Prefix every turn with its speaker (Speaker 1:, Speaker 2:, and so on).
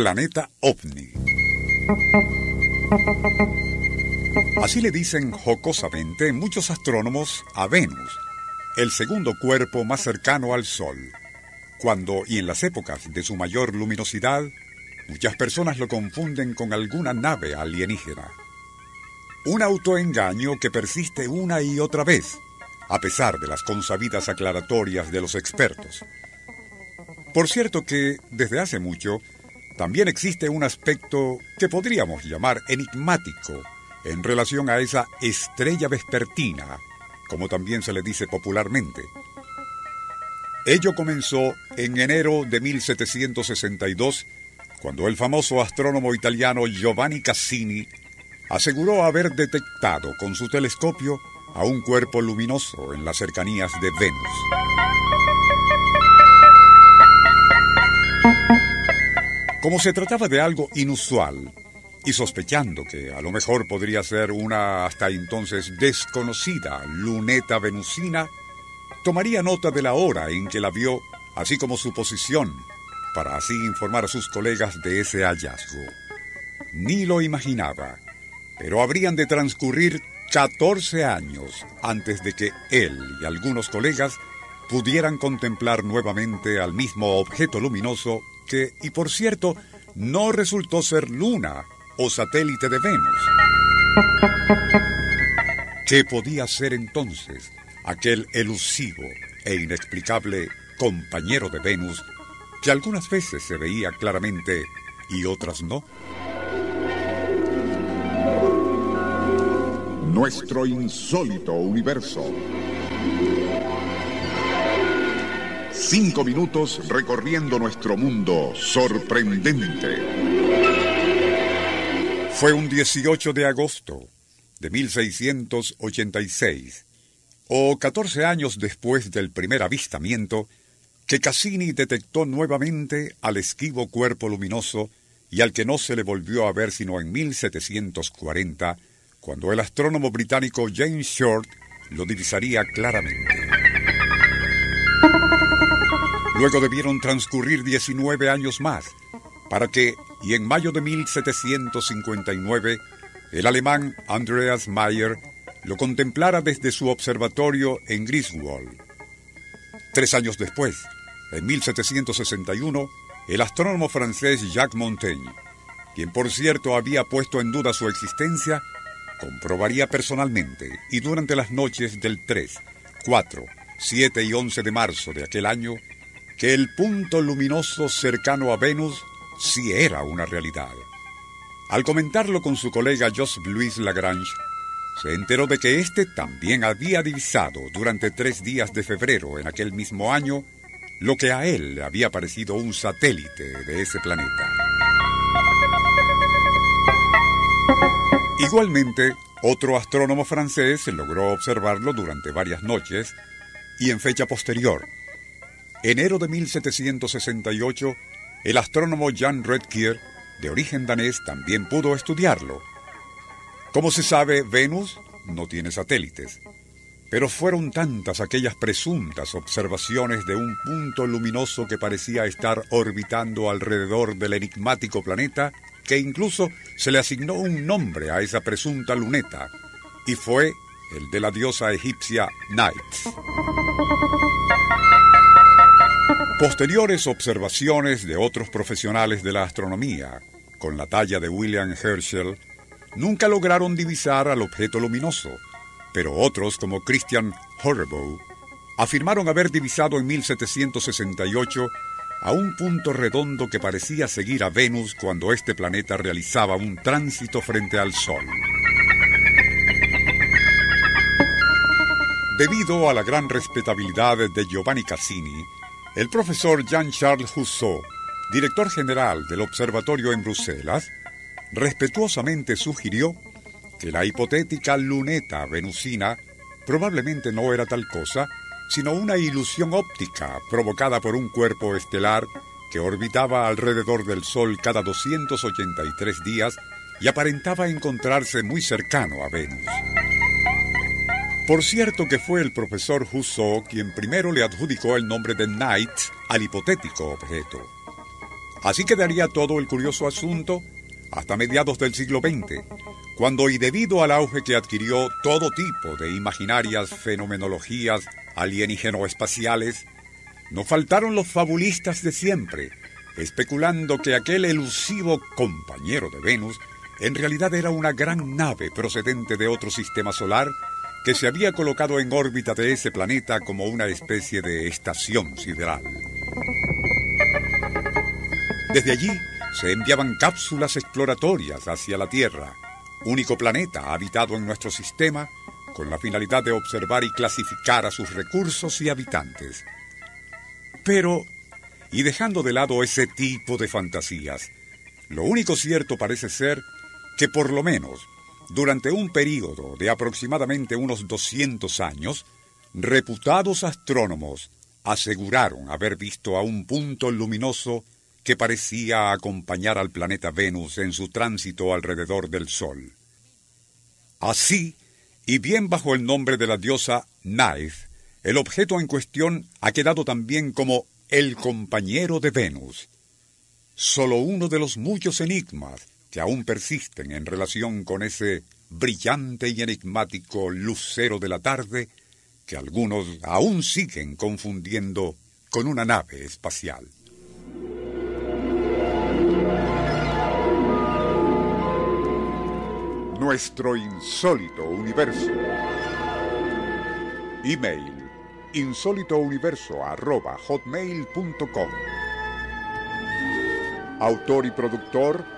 Speaker 1: Planeta OVNI. Así le dicen jocosamente muchos astrónomos a Venus, el segundo cuerpo más cercano al Sol. Cuando y en las épocas de su mayor luminosidad, muchas personas lo confunden con alguna nave alienígena. Un autoengaño que persiste una y otra vez, a pesar de las consabidas aclaratorias de los expertos. Por cierto que, desde hace mucho, también existe un aspecto que podríamos llamar enigmático en relación a esa estrella vespertina, como también se le dice popularmente. Ello comenzó en enero de 1762, cuando el famoso astrónomo italiano Giovanni Cassini aseguró haber detectado con su telescopio a un cuerpo luminoso en las cercanías de Venus. Como se trataba de algo inusual, y sospechando que a lo mejor podría ser una hasta entonces desconocida luneta venusina, tomaría nota de la hora en que la vio, así como su posición, para así informar a sus colegas de ese hallazgo. Ni lo imaginaba, pero habrían de transcurrir 14 años antes de que él y algunos colegas pudieran contemplar nuevamente al mismo objeto luminoso y por cierto, no resultó ser luna o satélite de Venus. ¿Qué podía ser entonces aquel elusivo e inexplicable compañero de Venus que algunas veces se veía claramente y otras no?
Speaker 2: Nuestro insólito universo. Cinco minutos recorriendo nuestro mundo sorprendente.
Speaker 1: Fue un 18 de agosto de 1686, o 14 años después del primer avistamiento, que Cassini detectó nuevamente al esquivo cuerpo luminoso y al que no se le volvió a ver sino en 1740, cuando el astrónomo británico James Short lo divisaría claramente. Luego debieron transcurrir 19 años más para que, y en mayo de 1759, el alemán Andreas Mayer lo contemplara desde su observatorio en Griswold. Tres años después, en 1761, el astrónomo francés Jacques Montaigne, quien por cierto había puesto en duda su existencia, comprobaría personalmente y durante las noches del 3, 4, 7 y 11 de marzo de aquel año que el punto luminoso cercano a Venus sí era una realidad. Al comentarlo con su colega Joseph Louis Lagrange, se enteró de que éste también había divisado durante tres días de febrero en aquel mismo año lo que a él le había parecido un satélite de ese planeta. Igualmente, otro astrónomo francés logró observarlo durante varias noches y en fecha posterior, enero de 1768, el astrónomo Jan Redkier, de origen danés, también pudo estudiarlo. Como se sabe, Venus no tiene satélites, pero fueron tantas aquellas presuntas observaciones de un punto luminoso que parecía estar orbitando alrededor del enigmático planeta que incluso se le asignó un nombre a esa presunta luneta, y fue el de la diosa egipcia Night. Posteriores observaciones de otros profesionales de la astronomía, con la talla de William Herschel, nunca lograron divisar al objeto luminoso, pero otros como Christian Horrebow afirmaron haber divisado en 1768 a un punto redondo que parecía seguir a Venus cuando este planeta realizaba un tránsito frente al Sol. Debido a la gran respetabilidad de Giovanni Cassini, el profesor Jean-Charles Husseau director general del observatorio en Bruselas, respetuosamente sugirió que la hipotética luneta venusina probablemente no era tal cosa, sino una ilusión óptica provocada por un cuerpo estelar que orbitaba alrededor del Sol cada 283 días y aparentaba encontrarse muy cercano a Venus. Por cierto que fue el profesor Husserl quien primero le adjudicó el nombre de Night al hipotético objeto. Así quedaría todo el curioso asunto hasta mediados del siglo XX, cuando y debido al auge que adquirió todo tipo de imaginarias fenomenologías alienígeno-espaciales, no faltaron los fabulistas de siempre, especulando que aquel elusivo compañero de Venus en realidad era una gran nave procedente de otro sistema solar que se había colocado en órbita de ese planeta como una especie de estación sideral. Desde allí se enviaban cápsulas exploratorias hacia la Tierra, único planeta habitado en nuestro sistema, con la finalidad de observar y clasificar a sus recursos y habitantes. Pero, y dejando de lado ese tipo de fantasías, lo único cierto parece ser que por lo menos durante un período de aproximadamente unos 200 años, reputados astrónomos aseguraron haber visto a un punto luminoso que parecía acompañar al planeta Venus en su tránsito alrededor del Sol. Así, y bien bajo el nombre de la diosa Naith, el objeto en cuestión ha quedado también como el compañero de Venus. Solo uno de los muchos enigmas que aún persisten en relación con ese brillante y enigmático lucero de la tarde que algunos aún siguen confundiendo con una nave espacial.
Speaker 2: Nuestro insólito universo. Email insólitouniverso.com. Autor y productor